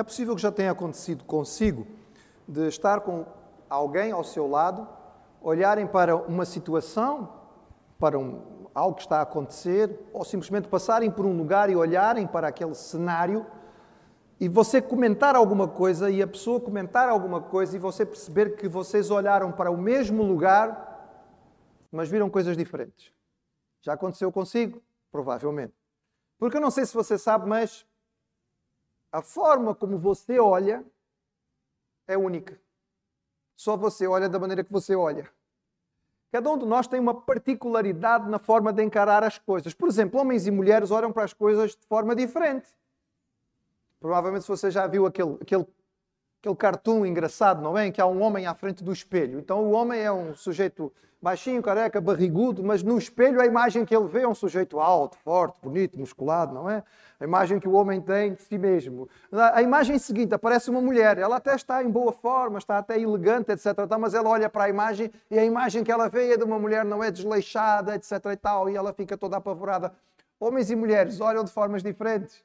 É possível que já tenha acontecido consigo de estar com alguém ao seu lado, olharem para uma situação, para um, algo que está a acontecer, ou simplesmente passarem por um lugar e olharem para aquele cenário e você comentar alguma coisa e a pessoa comentar alguma coisa e você perceber que vocês olharam para o mesmo lugar, mas viram coisas diferentes. Já aconteceu consigo? Provavelmente. Porque eu não sei se você sabe, mas a forma como você olha é única. Só você olha da maneira que você olha. Cada um de nós tem uma particularidade na forma de encarar as coisas. Por exemplo, homens e mulheres olham para as coisas de forma diferente. Provavelmente você já viu aquele, aquele, aquele cartoon engraçado, não é? Em que há um homem à frente do espelho. Então o homem é um sujeito baixinho, careca, barrigudo, mas no espelho a imagem que ele vê é um sujeito alto, forte, bonito, musculado, não é? A imagem que o homem tem de si mesmo. A imagem seguinte aparece uma mulher, ela até está em boa forma, está até elegante, etc. Mas ela olha para a imagem e a imagem que ela vê é de uma mulher não é desleixada, etc. E, tal, e ela fica toda apavorada. Homens e mulheres olham de formas diferentes.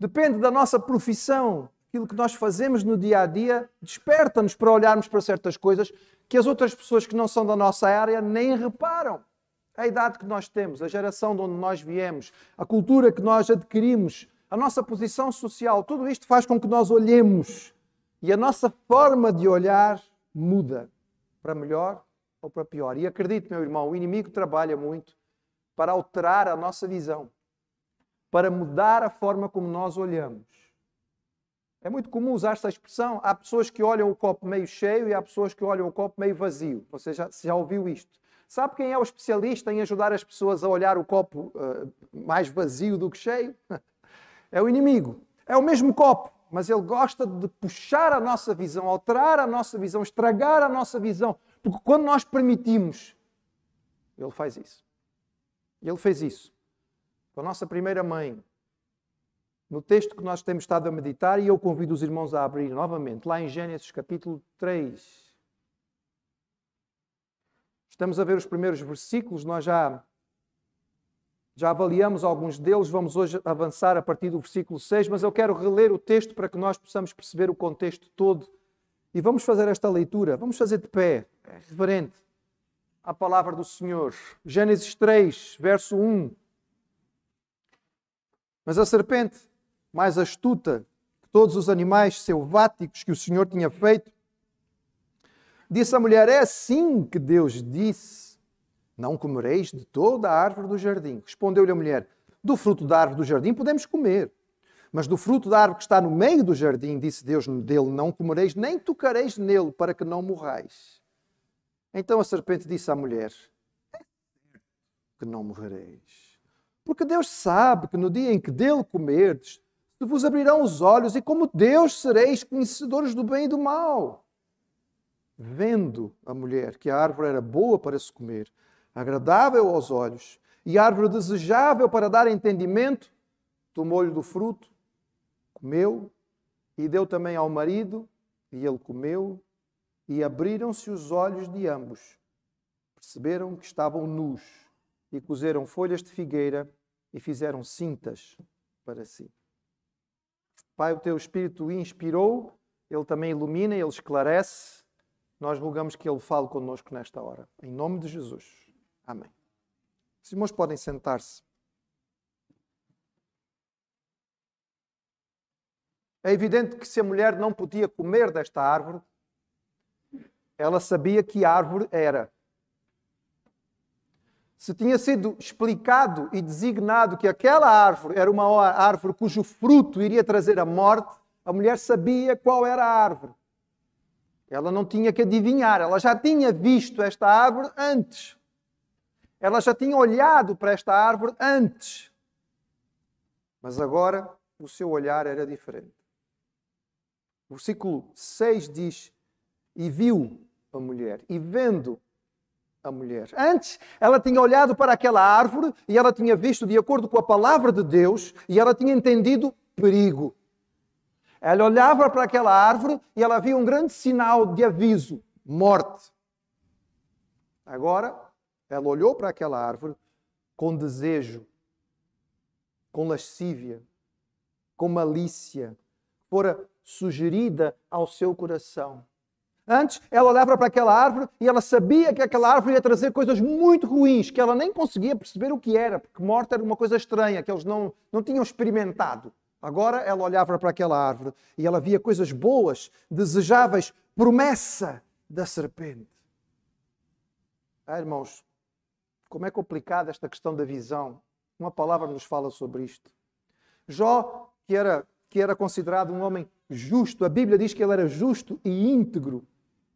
Depende da nossa profissão, aquilo que nós fazemos no dia a dia, desperta-nos para olharmos para certas coisas que as outras pessoas que não são da nossa área nem reparam. A idade que nós temos, a geração de onde nós viemos, a cultura que nós adquirimos, a nossa posição social, tudo isto faz com que nós olhemos e a nossa forma de olhar muda para melhor ou para pior. E acredite, meu irmão, o inimigo trabalha muito para alterar a nossa visão, para mudar a forma como nós olhamos. É muito comum usar essa expressão. Há pessoas que olham o copo meio cheio e há pessoas que olham o copo meio vazio. Você já, já ouviu isto? Sabe quem é o especialista em ajudar as pessoas a olhar o copo uh, mais vazio do que cheio? É o inimigo. É o mesmo copo, mas ele gosta de puxar a nossa visão, alterar a nossa visão, estragar a nossa visão. Porque quando nós permitimos, ele faz isso. Ele fez isso com a nossa primeira mãe, no texto que nós temos estado a meditar, e eu convido os irmãos a abrir novamente, lá em Gênesis capítulo 3. Estamos a ver os primeiros versículos, nós já, já avaliamos alguns deles, vamos hoje avançar a partir do versículo 6, mas eu quero reler o texto para que nós possamos perceber o contexto todo. E vamos fazer esta leitura, vamos fazer de pé, é reverente, à palavra do Senhor. Gênesis 3, verso 1. Mas a serpente mais astuta que todos os animais selváticos que o Senhor tinha feito. Disse à mulher: É assim que Deus disse: Não comereis de toda a árvore do jardim. Respondeu-lhe a mulher: Do fruto da árvore do jardim podemos comer. Mas do fruto da árvore que está no meio do jardim, disse Deus dele: Não comereis, nem tocareis nele, para que não morrais. Então a serpente disse à mulher: É que não morrereis. Porque Deus sabe que no dia em que dele comerdes, vos abrirão os olhos, e como Deus sereis conhecedores do bem e do mal. Vendo a mulher que a árvore era boa para se comer, agradável aos olhos, e árvore desejável para dar entendimento, tomou-lhe do fruto, comeu, e deu também ao marido, e ele comeu, e abriram-se os olhos de ambos. Perceberam que estavam nus, e cozeram folhas de figueira, e fizeram cintas para si. Pai, o teu Espírito inspirou, ele também ilumina, ele esclarece. Nós rogamos que ele fale connosco nesta hora. Em nome de Jesus. Amém. Os irmãos podem sentar-se. É evidente que se a mulher não podia comer desta árvore, ela sabia que árvore era se tinha sido explicado e designado que aquela árvore era uma árvore cujo fruto iria trazer a morte, a mulher sabia qual era a árvore. Ela não tinha que adivinhar, ela já tinha visto esta árvore antes. Ela já tinha olhado para esta árvore antes. Mas agora o seu olhar era diferente. O versículo 6 diz: E viu a mulher, e vendo a mulher. Antes, ela tinha olhado para aquela árvore e ela tinha visto de acordo com a palavra de Deus e ela tinha entendido perigo. Ela olhava para aquela árvore e ela via um grande sinal de aviso: morte. Agora, ela olhou para aquela árvore com desejo, com lascívia, com malícia. Fora sugerida ao seu coração. Antes, ela olhava para aquela árvore e ela sabia que aquela árvore ia trazer coisas muito ruins, que ela nem conseguia perceber o que era, porque morte era uma coisa estranha, que eles não, não tinham experimentado. Agora ela olhava para aquela árvore e ela via coisas boas, desejáveis, promessa da serpente. Ah, irmãos, como é complicada esta questão da visão. Uma palavra nos fala sobre isto. Jó, que era, que era considerado um homem justo, a Bíblia diz que ele era justo e íntegro.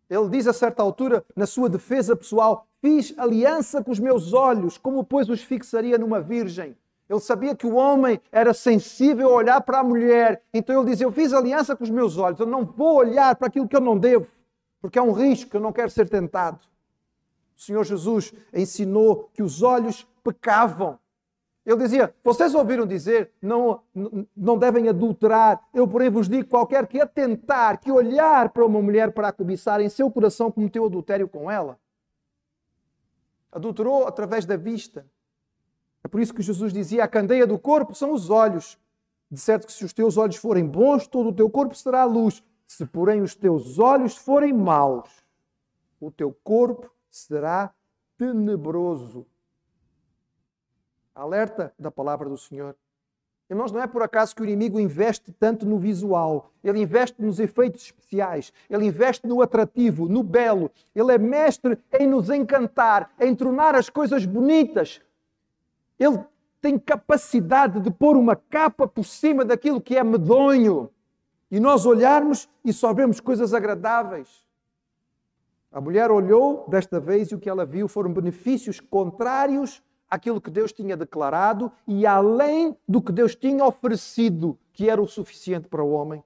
Ele diz a certa altura, na sua defesa pessoal: Fiz aliança com os meus olhos, como pois os fixaria numa virgem? Ele sabia que o homem era sensível a olhar para a mulher. Então ele diz: Eu fiz aliança com os meus olhos, eu não vou olhar para aquilo que eu não devo, porque é um risco, eu não quero ser tentado. O Senhor Jesus ensinou que os olhos pecavam. Ele dizia: Vocês ouviram dizer, não, não devem adulterar. Eu, porém, vos digo: qualquer que atentar, que olhar para uma mulher para a cobiçar, em seu coração cometeu adultério com ela. Adulterou através da vista. É por isso que Jesus dizia: a candeia do corpo são os olhos. De certo que se os teus olhos forem bons, todo o teu corpo será luz. Se, porém, os teus olhos forem maus, o teu corpo será tenebroso. Alerta da palavra do Senhor. Irmãos, não é por acaso que o inimigo investe tanto no visual, ele investe nos efeitos especiais, ele investe no atrativo, no belo, ele é mestre em nos encantar, em tornar as coisas bonitas. Ele tem capacidade de pôr uma capa por cima daquilo que é medonho e nós olharmos e só vemos coisas agradáveis. A mulher olhou desta vez e o que ela viu foram benefícios contrários aquilo que Deus tinha declarado e além do que Deus tinha oferecido, que era o suficiente para o homem.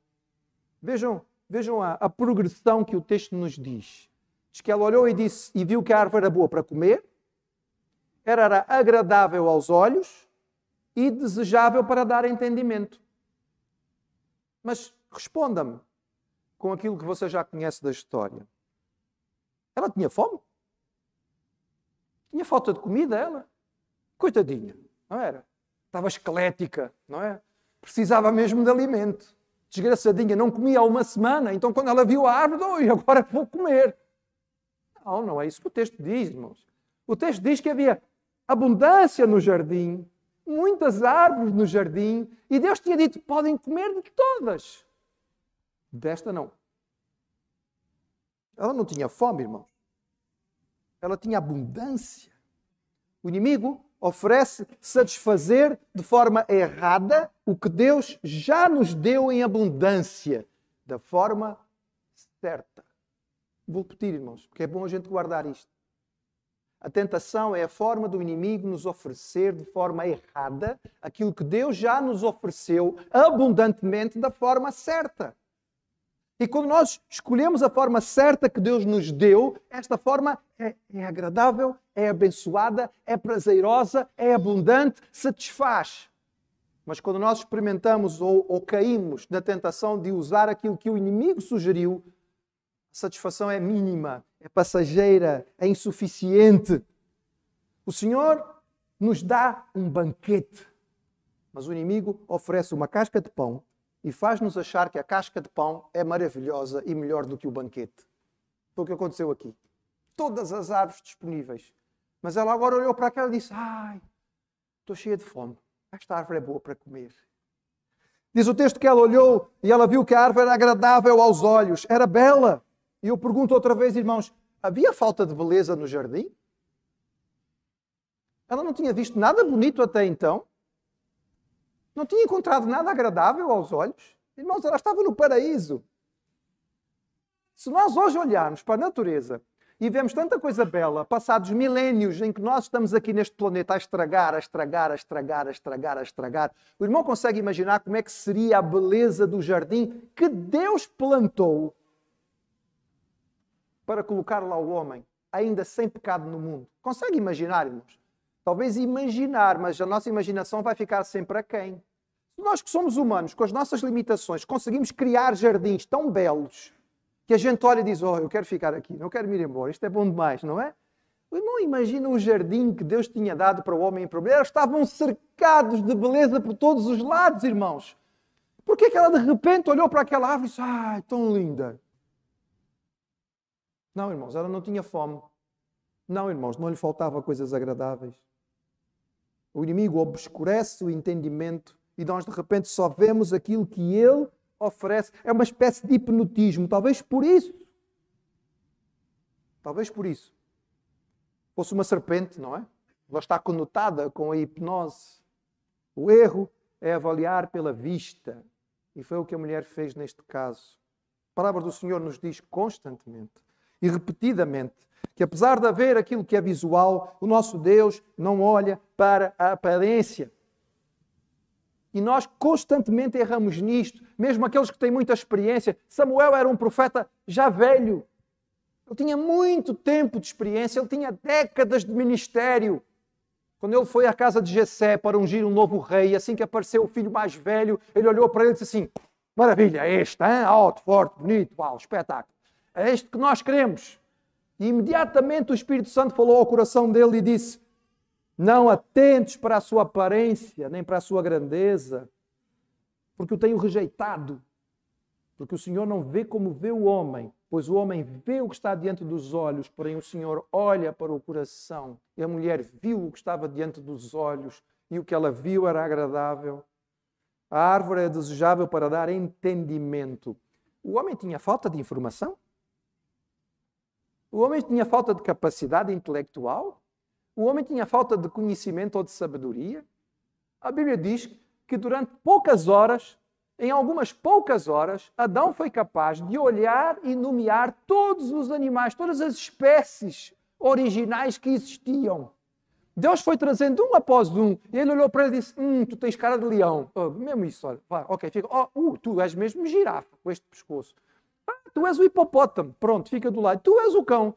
Vejam, vejam a, a progressão que o texto nos diz. Diz que ela olhou e disse e viu que a árvore era boa para comer, era, agradável aos olhos e desejável para dar entendimento. Mas responda-me com aquilo que você já conhece da história. Ela tinha fome? Tinha falta de comida, ela? Coitadinha, não era? Estava esquelética, não é? Precisava mesmo de alimento. Desgraçadinha, não comia há uma semana, então quando ela viu a árvore, oh, agora vou comer. Não, não é isso que o texto diz, irmãos. O texto diz que havia abundância no jardim, muitas árvores no jardim, e Deus tinha dito: podem comer de todas. Desta não. Ela não tinha fome, irmãos. Ela tinha abundância. O inimigo oferece satisfazer de forma errada o que Deus já nos deu em abundância, da forma certa. Vou repetir, irmãos, porque é bom a gente guardar isto. A tentação é a forma do inimigo nos oferecer de forma errada aquilo que Deus já nos ofereceu abundantemente da forma certa. E quando nós escolhemos a forma certa que Deus nos deu, esta forma é, é, agradável, é abençoada, é prazerosa, é abundante, satisfaz. Mas quando nós experimentamos ou, ou caímos na tentação de usar aquilo que o inimigo sugeriu, a satisfação é mínima, é passageira, é insuficiente. O Senhor nos dá um banquete, mas o inimigo oferece uma casca de pão e faz-nos achar que a casca de pão é maravilhosa e melhor do que o banquete. Foi o que aconteceu aqui. Todas as árvores disponíveis. Mas ela agora olhou para aquela e disse: Ai, estou cheia de fome. Esta árvore é boa para comer. Diz o texto que ela olhou e ela viu que a árvore era agradável aos olhos, era bela. E eu pergunto outra vez, irmãos: havia falta de beleza no jardim? Ela não tinha visto nada bonito até então? Não tinha encontrado nada agradável aos olhos. Irmãos, ela estava no paraíso. Se nós hoje olharmos para a natureza e vemos tanta coisa bela, passados milénios em que nós estamos aqui neste planeta a estragar, a estragar, a estragar, a estragar, a estragar, o irmão consegue imaginar como é que seria a beleza do jardim que Deus plantou para colocar lá o homem, ainda sem pecado no mundo? Consegue imaginar, irmãos? Talvez imaginar, mas a nossa imaginação vai ficar sempre a quem? Nós que somos humanos, com as nossas limitações, conseguimos criar jardins tão belos que a gente olha e diz: Oh, eu quero ficar aqui, não quero me ir embora, isto é bom demais, não é? Não imagina o jardim que Deus tinha dado para o homem em problema. Eles estavam cercados de beleza por todos os lados, irmãos. Por que, que ela de repente olhou para aquela árvore e disse: Ai, tão linda? Não, irmãos, ela não tinha fome. Não, irmãos, não lhe faltava coisas agradáveis. O inimigo obscurece o entendimento e nós de repente só vemos aquilo que ele oferece. É uma espécie de hipnotismo, talvez por isso. Talvez por isso. Fosse uma serpente, não é? Ela está conotada com a hipnose. O erro é avaliar pela vista. E foi o que a mulher fez neste caso. A palavra do Senhor nos diz constantemente e repetidamente que, apesar de haver aquilo que é visual, o nosso Deus não olha para a aparência. E nós constantemente erramos nisto, mesmo aqueles que têm muita experiência. Samuel era um profeta já velho. Ele tinha muito tempo de experiência, ele tinha décadas de ministério. Quando ele foi à casa de Jessé para ungir um novo rei, assim que apareceu o filho mais velho, ele olhou para ele e disse assim: Maravilha, é este, hein? alto, forte, bonito, uau, espetáculo. É este que nós queremos. E imediatamente o Espírito Santo falou ao coração dele e disse: Não atentes para a sua aparência, nem para a sua grandeza, porque o tenho rejeitado. Porque o Senhor não vê como vê o homem, pois o homem vê o que está diante dos olhos, porém o Senhor olha para o coração. E a mulher viu o que estava diante dos olhos, e o que ela viu era agradável. A árvore é desejável para dar entendimento. O homem tinha falta de informação? O homem tinha falta de capacidade intelectual? O homem tinha falta de conhecimento ou de sabedoria? A Bíblia diz que durante poucas horas em algumas poucas horas, Adão foi capaz de olhar e nomear todos os animais, todas as espécies originais que existiam. Deus foi trazendo um após um, e ele olhou para ele e disse: Hum, tu tens cara de leão. Oh, mesmo isso, olha, vai, ok, fica. Oh, uh, tu és mesmo girafa com este pescoço. Tu és o hipopótamo, pronto, fica do lado. Tu és o cão.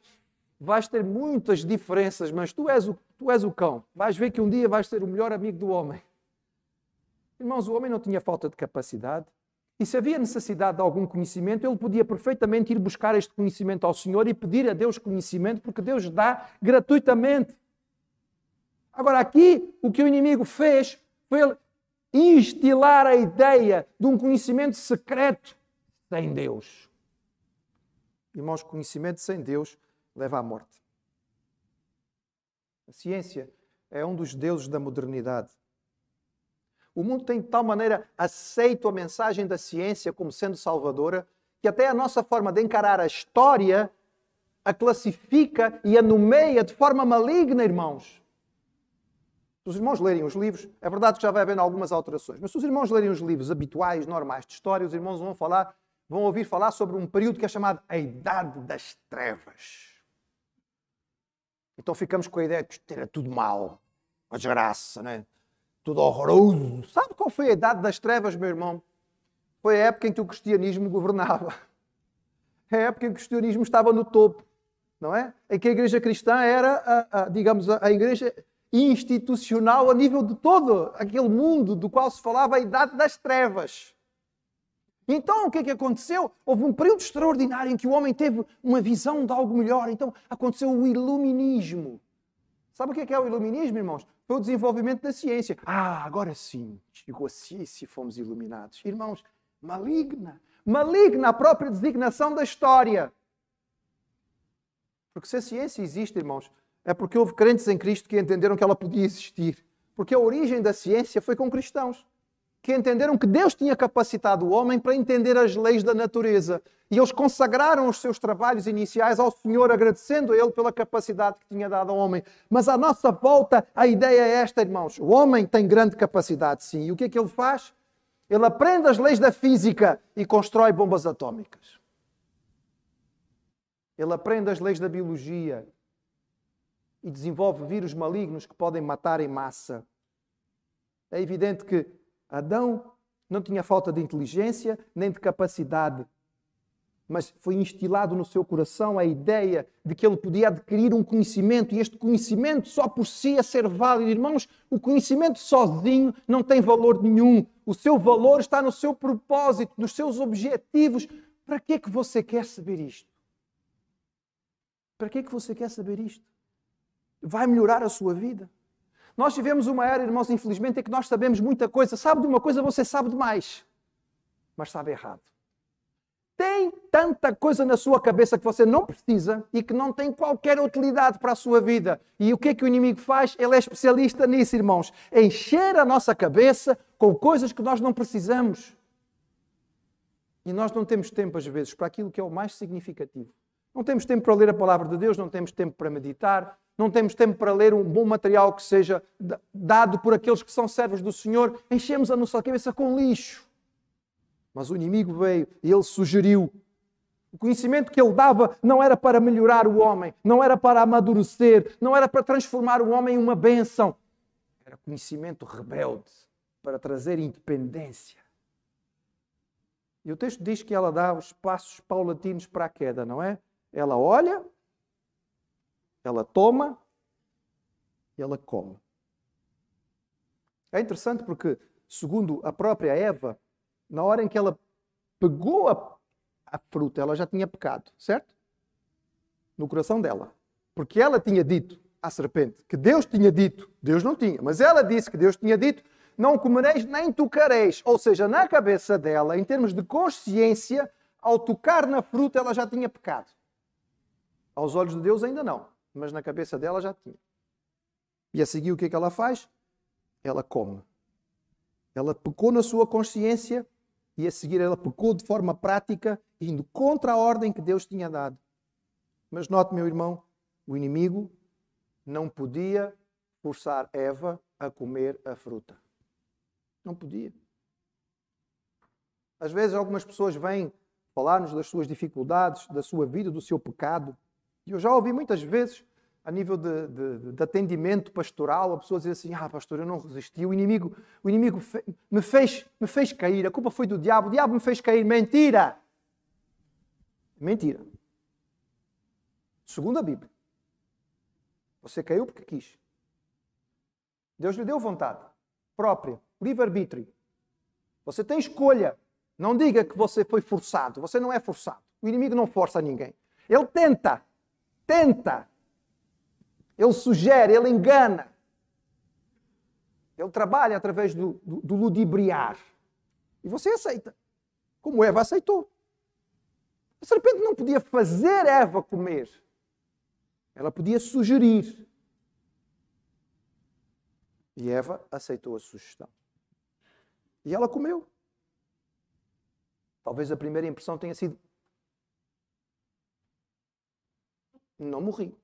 Vais ter muitas diferenças, mas tu és o, tu és o cão. Vais ver que um dia vais ser o melhor amigo do homem. Irmãos, o homem não tinha falta de capacidade. E se havia necessidade de algum conhecimento, ele podia perfeitamente ir buscar este conhecimento ao Senhor e pedir a Deus conhecimento, porque Deus dá gratuitamente. Agora, aqui, o que o inimigo fez foi instilar a ideia de um conhecimento secreto sem Deus. Irmãos, conhecimento sem Deus leva à morte. A ciência é um dos deuses da modernidade. O mundo tem de tal maneira aceito a mensagem da ciência como sendo salvadora, que até a nossa forma de encarar a história a classifica e a nomeia de forma maligna, irmãos. Se os irmãos lerem os livros, é verdade que já vai havendo algumas alterações, mas se os irmãos lerem os livros habituais, normais de história, os irmãos vão falar, vão ouvir falar sobre um período que é chamado a Idade das Trevas. Então ficamos com a ideia de que era tudo mal, uma desgraça, né? tudo horroroso. Sabe qual foi a idade das trevas, meu irmão? Foi a época em que o cristianismo governava. É a época em que o cristianismo estava no topo, não é? Em que a igreja cristã era, a, a, digamos, a, a igreja institucional a nível de todo aquele mundo do qual se falava a idade das trevas. Então, o que é que aconteceu? Houve um período extraordinário em que o homem teve uma visão de algo melhor. Então, aconteceu o iluminismo. Sabe o que é, é o iluminismo, irmãos? Foi o desenvolvimento da ciência. Ah, agora sim, chegou a ciência e fomos iluminados. Irmãos, maligna. Maligna a própria designação da história. Porque se a ciência existe, irmãos, é porque houve crentes em Cristo que entenderam que ela podia existir. Porque a origem da ciência foi com cristãos que entenderam que Deus tinha capacitado o homem para entender as leis da natureza. E eles consagraram os seus trabalhos iniciais ao Senhor, agradecendo a Ele pela capacidade que tinha dado ao homem. Mas à nossa volta, a ideia é esta, irmãos: o homem tem grande capacidade, sim. E o que é que ele faz? Ele aprende as leis da física e constrói bombas atómicas. Ele aprende as leis da biologia e desenvolve vírus malignos que podem matar em massa. É evidente que Adão não tinha falta de inteligência nem de capacidade, mas foi instilado no seu coração a ideia de que ele podia adquirir um conhecimento e este conhecimento só por si é ser válido. Irmãos, o conhecimento sozinho não tem valor nenhum. O seu valor está no seu propósito, nos seus objetivos. Para que é que você quer saber isto? Para que é que você quer saber isto? Vai melhorar a sua vida? Nós tivemos uma era, irmãos, infelizmente, em que nós sabemos muita coisa. Sabe de uma coisa, você sabe demais. mas sabe errado. Tem tanta coisa na sua cabeça que você não precisa e que não tem qualquer utilidade para a sua vida. E o que é que o inimigo faz? Ele é especialista nisso, irmãos. Encher a nossa cabeça com coisas que nós não precisamos. E nós não temos tempo, às vezes, para aquilo que é o mais significativo. Não temos tempo para ler a palavra de Deus, não temos tempo para meditar, não temos tempo para ler um bom material que seja dado por aqueles que são servos do Senhor. Enchemos a nossa cabeça com lixo. Mas o inimigo veio e ele sugeriu. O conhecimento que ele dava não era para melhorar o homem, não era para amadurecer, não era para transformar o homem em uma bênção. Era conhecimento rebelde para trazer independência. E o texto diz que ela dá os passos paulatinos para a queda, não é? Ela olha, ela toma e ela come. É interessante porque, segundo a própria Eva, na hora em que ela pegou a, a fruta, ela já tinha pecado, certo? No coração dela. Porque ela tinha dito à serpente que Deus tinha dito, Deus não tinha, mas ela disse que Deus tinha dito: não comereis nem tocareis. Ou seja, na cabeça dela, em termos de consciência, ao tocar na fruta, ela já tinha pecado. Aos olhos de Deus, ainda não, mas na cabeça dela já tinha. E a seguir, o que é que ela faz? Ela come. Ela pecou na sua consciência e a seguir ela pecou de forma prática, indo contra a ordem que Deus tinha dado. Mas note, meu irmão, o inimigo não podia forçar Eva a comer a fruta. Não podia. Às vezes algumas pessoas vêm falar-nos das suas dificuldades, da sua vida, do seu pecado. E eu já ouvi muitas vezes, a nível de, de, de atendimento pastoral, a pessoa dizer assim: Ah, pastor, eu não resisti, o inimigo, o inimigo fe me, fez, me fez cair, a culpa foi do diabo, o diabo me fez cair. Mentira! Mentira. Segundo a Bíblia, você caiu porque quis. Deus lhe deu vontade própria livre-arbítrio. Você tem escolha. Não diga que você foi forçado. Você não é forçado. O inimigo não força ninguém. Ele tenta. Tenta. Ele sugere, ele engana. Ele trabalha através do, do, do ludibriar. E você aceita. Como Eva aceitou. A serpente não podia fazer Eva comer. Ela podia sugerir. E Eva aceitou a sugestão. E ela comeu. Talvez a primeira impressão tenha sido: não morri.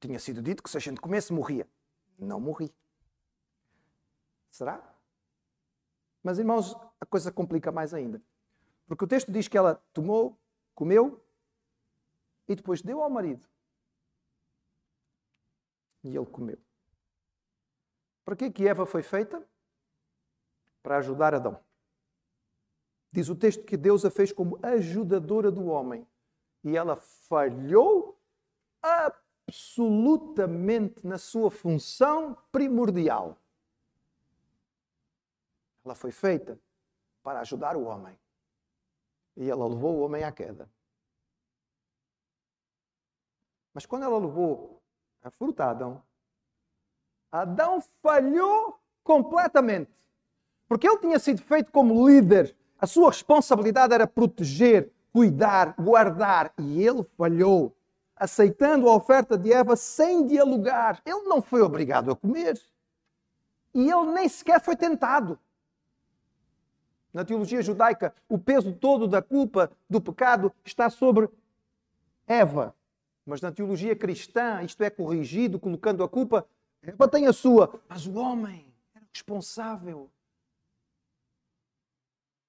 Tinha sido dito que se a gente comesse, morria. Não morri. Será? Mas, irmãos, a coisa complica mais ainda. Porque o texto diz que ela tomou, comeu e depois deu ao marido. E ele comeu. Para que que Eva foi feita? Para ajudar Adão. Diz o texto que Deus a fez como ajudadora do homem. E ela falhou absolutamente na sua função primordial. Ela foi feita para ajudar o homem. E ela levou o homem à queda. Mas quando ela levou a fruta a Adão, Adão falhou completamente. Porque ele tinha sido feito como líder. A sua responsabilidade era proteger, cuidar, guardar. E ele falhou, aceitando a oferta de Eva sem dialogar. Ele não foi obrigado a comer. E ele nem sequer foi tentado. Na teologia judaica, o peso todo da culpa, do pecado, está sobre Eva. Mas na teologia cristã, isto é corrigido, colocando a culpa Eva tem a sua, mas o homem era responsável.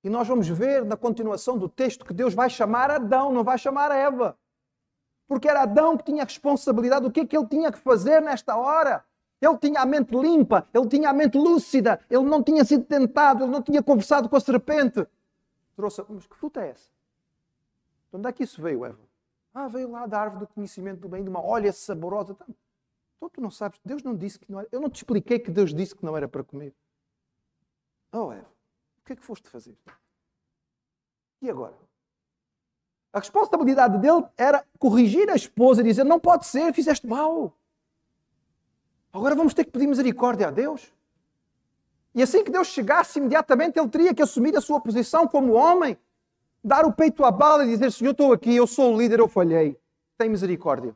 E nós vamos ver na continuação do texto que Deus vai chamar Adão, não vai chamar Eva. Porque era Adão que tinha a responsabilidade do que é que ele tinha que fazer nesta hora. Ele tinha a mente limpa, ele tinha a mente lúcida, ele não tinha sido tentado, ele não tinha conversado com a serpente. Trouxe, mas que fruta é essa? De onde é que isso veio, Eva? Ah, veio lá da árvore do conhecimento do bem e do mal. Olha, saborosa. Então tu não sabes, Deus não disse que não era. Eu não te expliquei que Deus disse que não era para comer. Que é que foste fazer? E agora? A responsabilidade dele era corrigir a esposa e dizer: Não pode ser, fizeste mal. Agora vamos ter que pedir misericórdia a Deus. E assim que Deus chegasse, imediatamente ele teria que assumir a sua posição como homem, dar o peito à bala e dizer: Senhor, estou aqui, eu sou o líder, eu falhei. Tem misericórdia.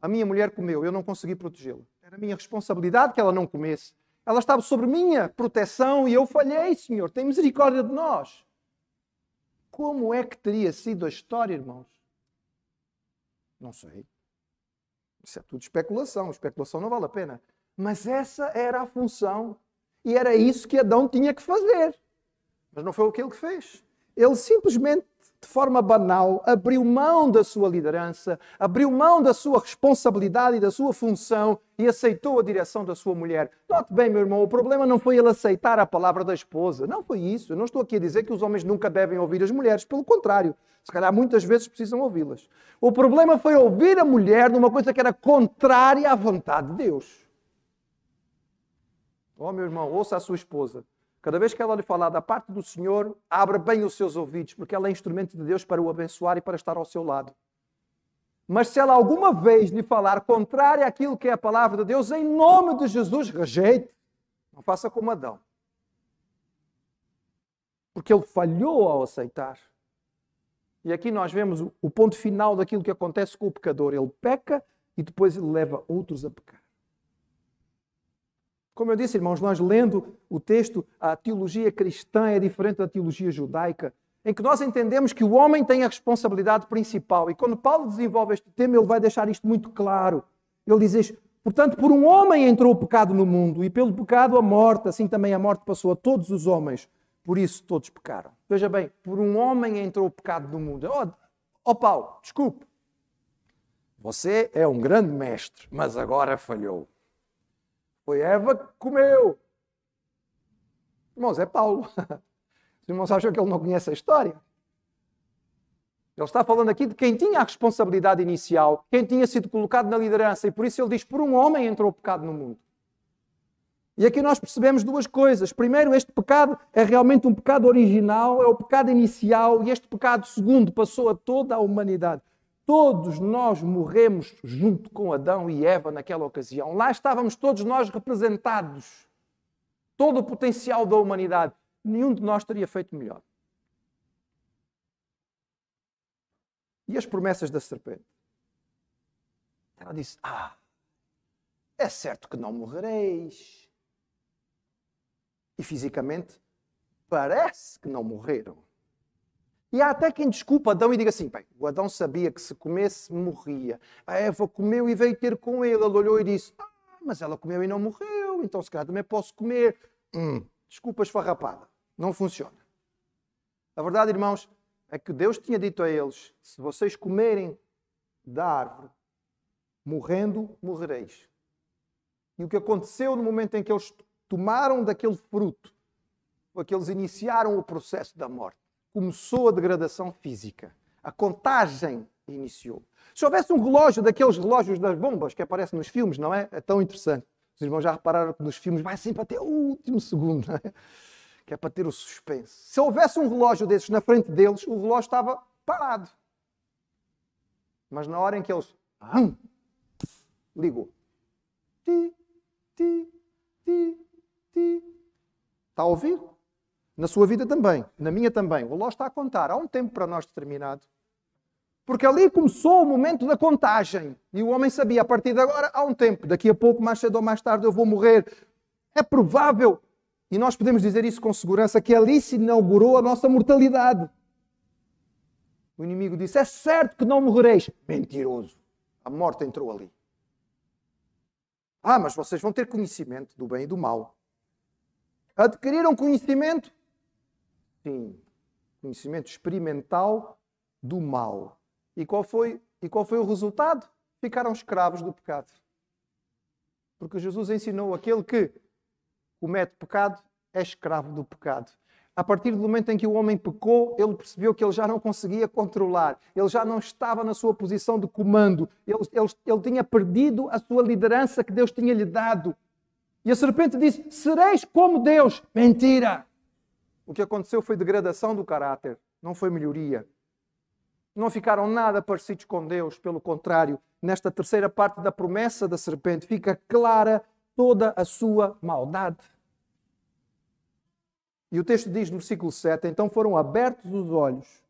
A minha mulher comeu, eu não consegui protegê-la. Era minha responsabilidade que ela não comesse. Ela estava sobre minha proteção e eu falhei, Senhor. Tem misericórdia de nós. Como é que teria sido a história, irmãos? Não sei. Isso é tudo especulação. Especulação não vale a pena. Mas essa era a função. E era isso que Adão tinha que fazer. Mas não foi o que ele fez. Ele simplesmente de forma banal, abriu mão da sua liderança, abriu mão da sua responsabilidade e da sua função e aceitou a direção da sua mulher. Note bem, meu irmão, o problema não foi ele aceitar a palavra da esposa. Não foi isso. Eu não estou aqui a dizer que os homens nunca devem ouvir as mulheres. Pelo contrário, se calhar muitas vezes precisam ouvi-las. O problema foi ouvir a mulher numa coisa que era contrária à vontade de Deus. Oh, meu irmão, ouça a sua esposa. Cada vez que ela lhe falar da parte do Senhor, abra bem os seus ouvidos, porque ela é instrumento de Deus para o abençoar e para estar ao seu lado. Mas se ela alguma vez lhe falar contrário àquilo que é a palavra de Deus, em nome de Jesus, rejeite. Não faça como Adão. Porque ele falhou ao aceitar. E aqui nós vemos o ponto final daquilo que acontece com o pecador. Ele peca e depois ele leva outros a pecar. Como eu disse, irmãos, nós lendo o texto, a teologia cristã é diferente da teologia judaica, em que nós entendemos que o homem tem a responsabilidade principal. E quando Paulo desenvolve este tema, ele vai deixar isto muito claro. Ele diz: Portanto, por um homem entrou o pecado no mundo, e pelo pecado a morte, assim também a morte passou a todos os homens. Por isso todos pecaram. Veja bem, por um homem entrou o pecado no mundo. Oh, oh Paulo, desculpe. Você é um grande mestre, mas agora falhou. Foi Eva que comeu. Irmãos, é Paulo. Os irmãos acham que ele não conhece a história? Ele está falando aqui de quem tinha a responsabilidade inicial, quem tinha sido colocado na liderança, e por isso ele diz: por um homem entrou o pecado no mundo. E aqui nós percebemos duas coisas. Primeiro, este pecado é realmente um pecado original, é o pecado inicial, e este pecado, segundo, passou a toda a humanidade. Todos nós morremos junto com Adão e Eva naquela ocasião. Lá estávamos todos nós representados. Todo o potencial da humanidade. Nenhum de nós teria feito melhor. E as promessas da serpente? Ela disse: Ah, é certo que não morrereis. E fisicamente, parece que não morreram. E há até quem desculpa Adão e diga assim: bem, o Adão sabia que se comesse, morria. A Eva comeu e veio ter com ele. Ele olhou e disse: ah, mas ela comeu e não morreu, então se calhar também posso comer. Hum, desculpa esfarrapada. Não funciona. A verdade, irmãos, é que Deus tinha dito a eles: se vocês comerem da árvore, morrendo, morrereis. E o que aconteceu no momento em que eles tomaram daquele fruto foi que eles iniciaram o processo da morte começou a degradação física. A contagem iniciou. Se houvesse um relógio daqueles relógios das bombas que aparecem nos filmes, não é? É tão interessante. Os irmãos já repararam que nos filmes vai sempre até o último segundo, não é? Que é para ter o suspense. Se houvesse um relógio desses na frente deles, o relógio estava parado. Mas na hora em que eles. Hum, ligou. Ti, ti, ti, ti. Está a ouvir? Na sua vida também, na minha também. O relógio está a contar. Há um tempo para nós determinado. Porque ali começou o momento da contagem. E o homem sabia, a partir de agora há um tempo. Daqui a pouco, mais cedo ou mais tarde, eu vou morrer. É provável, e nós podemos dizer isso com segurança, que ali se inaugurou a nossa mortalidade. O inimigo disse: É certo que não morrereis. Mentiroso. A morte entrou ali. Ah, mas vocês vão ter conhecimento do bem e do mal. Adquiriram conhecimento Sim, conhecimento experimental do mal. E qual foi, e qual foi o resultado? Ficaram escravos do pecado. Porque Jesus ensinou aquele que comete pecado é escravo do pecado. A partir do momento em que o homem pecou, ele percebeu que ele já não conseguia controlar, ele já não estava na sua posição de comando, ele, ele, ele tinha perdido a sua liderança que Deus tinha lhe dado. E a serpente disse: Sereis como Deus. Mentira! O que aconteceu foi degradação do caráter, não foi melhoria. Não ficaram nada parecidos com Deus, pelo contrário, nesta terceira parte da promessa da serpente fica clara toda a sua maldade. E o texto diz no versículo 7: então foram abertos os olhos.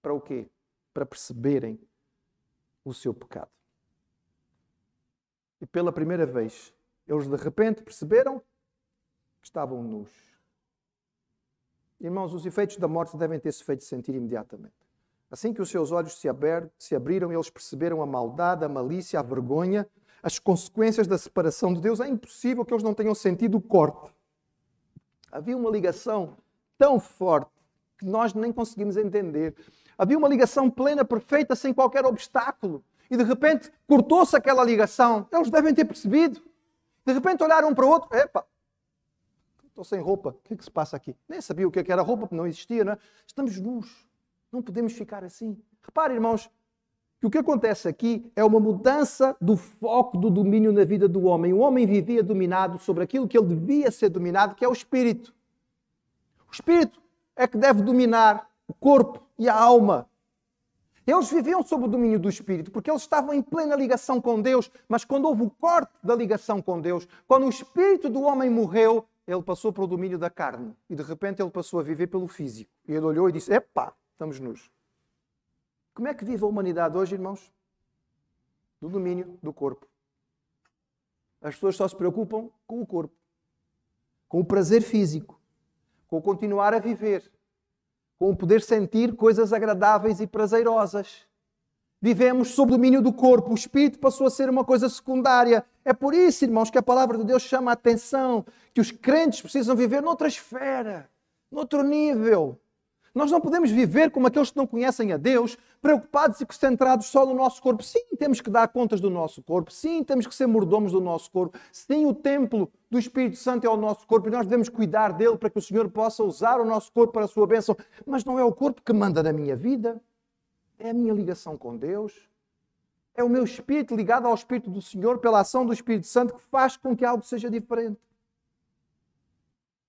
Para o quê? Para perceberem o seu pecado. E pela primeira vez, eles de repente perceberam estavam nus. Irmãos, os efeitos da morte devem ter-se feito sentir imediatamente. Assim que os seus olhos se, aber, se abriram, eles perceberam a maldade, a malícia, a vergonha, as consequências da separação de Deus. É impossível que eles não tenham sentido o corte. Havia uma ligação tão forte que nós nem conseguimos entender. Havia uma ligação plena, perfeita, sem qualquer obstáculo. E de repente cortou-se aquela ligação. Eles devem ter percebido. De repente olharam um para o outro. Epa, estou sem roupa. O que é que se passa aqui? Nem sabia o que é era roupa, porque não existia, não é? Estamos nus. Não podemos ficar assim. Repare, irmãos, que o que acontece aqui é uma mudança do foco do domínio na vida do homem. O homem vivia dominado sobre aquilo que ele devia ser dominado, que é o espírito. O espírito é que deve dominar o corpo e a alma. Eles viviam sob o domínio do Espírito, porque eles estavam em plena ligação com Deus, mas quando houve o corte da ligação com Deus, quando o Espírito do homem morreu, ele passou para o domínio da carne. E de repente ele passou a viver pelo físico. E ele olhou e disse: Epá, estamos nus. Como é que vive a humanidade hoje, irmãos? Do domínio do corpo. As pessoas só se preocupam com o corpo, com o prazer físico, com o continuar a viver com o poder sentir coisas agradáveis e prazerosas. Vivemos sob o domínio do corpo, o espírito passou a ser uma coisa secundária. É por isso, irmãos, que a palavra de Deus chama a atenção que os crentes precisam viver noutra esfera, noutro nível. Nós não podemos viver como aqueles que não conhecem a Deus, preocupados e centrados só no nosso corpo. Sim, temos que dar contas do nosso corpo. Sim, temos que ser mordomos do nosso corpo. Sim, o templo do Espírito Santo é o nosso corpo e nós devemos cuidar dele para que o Senhor possa usar o nosso corpo para a sua bênção. Mas não é o corpo que manda na minha vida. É a minha ligação com Deus. É o meu espírito ligado ao Espírito do Senhor pela ação do Espírito Santo que faz com que algo seja diferente.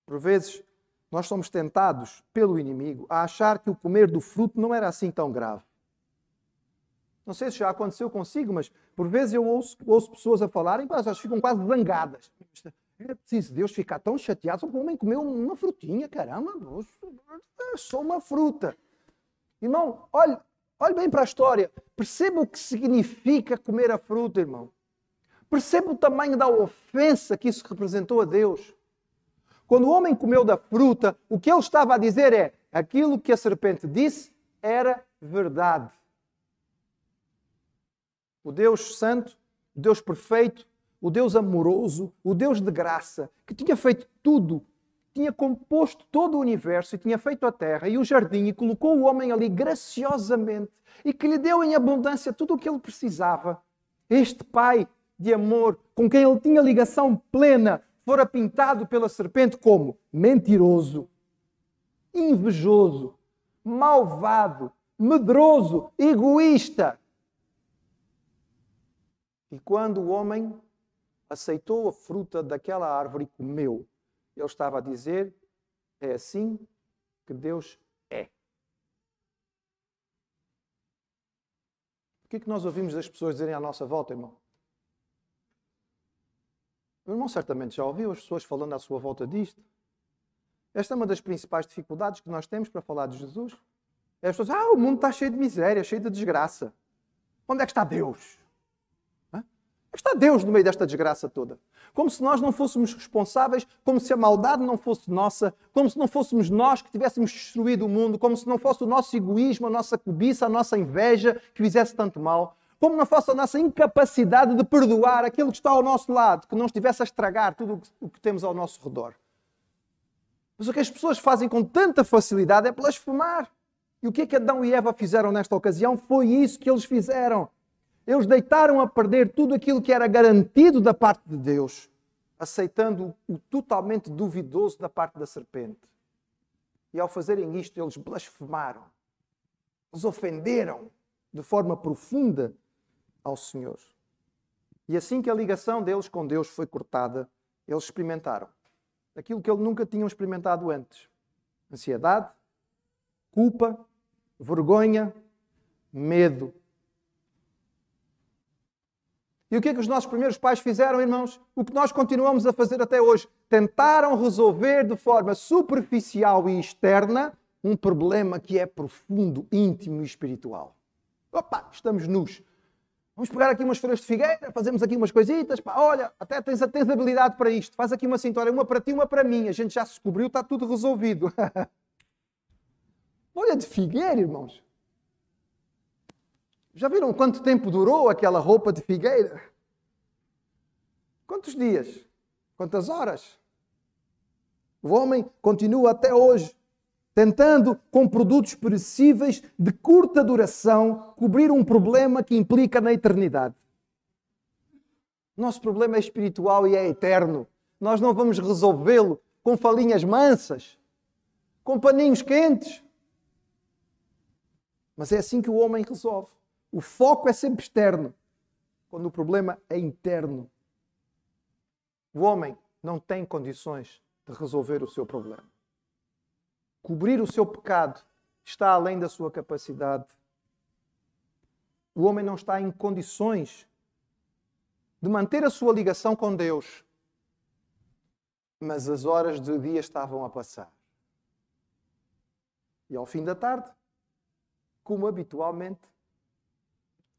Por vezes, nós somos tentados pelo inimigo a achar que o comer do fruto não era assim tão grave. Não sei se já aconteceu consigo, mas por vezes eu ouço, ouço pessoas a falarem, elas ficam quase zangadas. É preciso Deus ficar tão chateado, que o homem comeu uma frutinha, caramba, só uma fruta. Irmão, olhe, olhe bem para a história. Perceba o que significa comer a fruta, irmão. Perceba o tamanho da ofensa que isso representou a Deus. Quando o homem comeu da fruta, o que ele estava a dizer é: aquilo que a serpente disse era verdade. O Deus Santo, o Deus perfeito, o Deus amoroso, o Deus de graça, que tinha feito tudo, tinha composto todo o universo e tinha feito a terra e o jardim e colocou o homem ali graciosamente e que lhe deu em abundância tudo o que ele precisava. Este Pai de amor, com quem ele tinha ligação plena, fora pintado pela serpente como mentiroso, invejoso, malvado, medroso, egoísta. E quando o homem aceitou a fruta daquela árvore e comeu, ele estava a dizer: é assim que Deus é. O que é que nós ouvimos das pessoas dizerem à nossa volta, irmão? O irmão certamente já ouviu as pessoas falando à sua volta disto. Esta é uma das principais dificuldades que nós temos para falar de Jesus. É as pessoas, ah, o mundo está cheio de miséria, cheio de desgraça. Onde é que está Deus? Está Deus no meio desta desgraça toda? Como se nós não fôssemos responsáveis, como se a maldade não fosse nossa, como se não fôssemos nós que tivéssemos destruído o mundo, como se não fosse o nosso egoísmo, a nossa cobiça, a nossa inveja que fizesse tanto mal como não fosse a nossa incapacidade de perdoar aquilo que está ao nosso lado, que não estivesse a estragar tudo o que temos ao nosso redor. Mas o que as pessoas fazem com tanta facilidade é blasfemar. E o que é que Adão e Eva fizeram nesta ocasião? Foi isso que eles fizeram. Eles deitaram a perder tudo aquilo que era garantido da parte de Deus, aceitando o totalmente duvidoso da parte da serpente. E ao fazerem isto, eles blasfemaram, eles ofenderam de forma profunda ao Senhor. E assim que a ligação deles com Deus foi cortada, eles experimentaram aquilo que eles nunca tinham experimentado antes: ansiedade, culpa, vergonha, medo. E o que é que os nossos primeiros pais fizeram, irmãos? O que nós continuamos a fazer até hoje. Tentaram resolver de forma superficial e externa um problema que é profundo, íntimo e espiritual. Opa, estamos nus. Vamos pegar aqui umas folhas de figueira, fazemos aqui umas coisitas. Pá, olha, até tens, tens habilidade para isto. Faz aqui uma cintura, uma para ti, uma para mim. A gente já se cobriu, está tudo resolvido. Folha de figueira, irmãos. Já viram quanto tempo durou aquela roupa de figueira? Quantos dias? Quantas horas? O homem continua até hoje tentando, com produtos perecíveis de curta duração, cobrir um problema que implica na eternidade. Nosso problema é espiritual e é eterno. Nós não vamos resolvê-lo com falinhas mansas, com paninhos quentes. Mas é assim que o homem resolve. O foco é sempre externo, quando o problema é interno. O homem não tem condições de resolver o seu problema cobrir o seu pecado está além da sua capacidade. O homem não está em condições de manter a sua ligação com Deus. Mas as horas do dia estavam a passar. E ao fim da tarde, como habitualmente,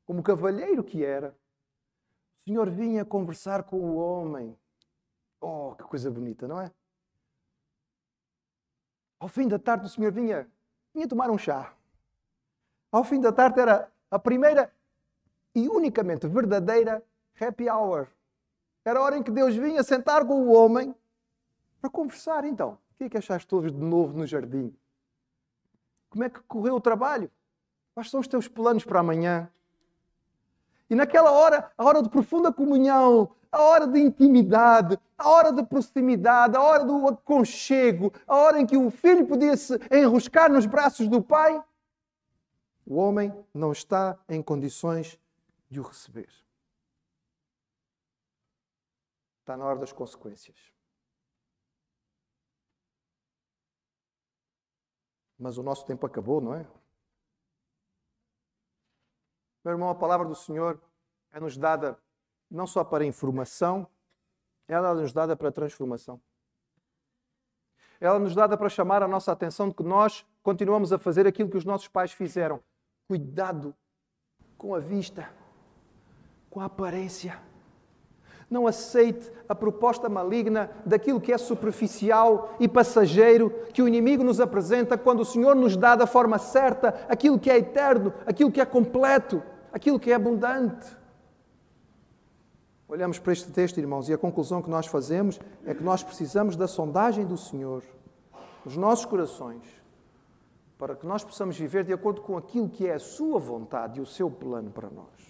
como cavalheiro que era, o Senhor vinha conversar com o homem. Oh, que coisa bonita, não é? Ao fim da tarde, o senhor vinha, vinha tomar um chá. Ao fim da tarde era a primeira e unicamente verdadeira happy hour. Era a hora em que Deus vinha sentar com o homem para conversar. Então, o que é que achaste todos de novo no jardim? Como é que correu o trabalho? Quais são os teus planos para amanhã? E naquela hora, a hora de profunda comunhão, a hora de intimidade, a hora de proximidade, a hora do aconchego, a hora em que o filho podia se enroscar nos braços do pai, o homem não está em condições de o receber. Está na hora das consequências. Mas o nosso tempo acabou, não é? Meu irmão, a palavra do Senhor é nos dada não só para informação, ela é nos dada para transformação. Ela é nos dada para chamar a nossa atenção de que nós continuamos a fazer aquilo que os nossos pais fizeram. Cuidado com a vista, com a aparência. Não aceite a proposta maligna daquilo que é superficial e passageiro que o inimigo nos apresenta quando o Senhor nos dá da forma certa aquilo que é eterno, aquilo que é completo, aquilo que é abundante. Olhamos para este texto, irmãos, e a conclusão que nós fazemos é que nós precisamos da sondagem do Senhor nos nossos corações para que nós possamos viver de acordo com aquilo que é a Sua vontade e o seu plano para nós.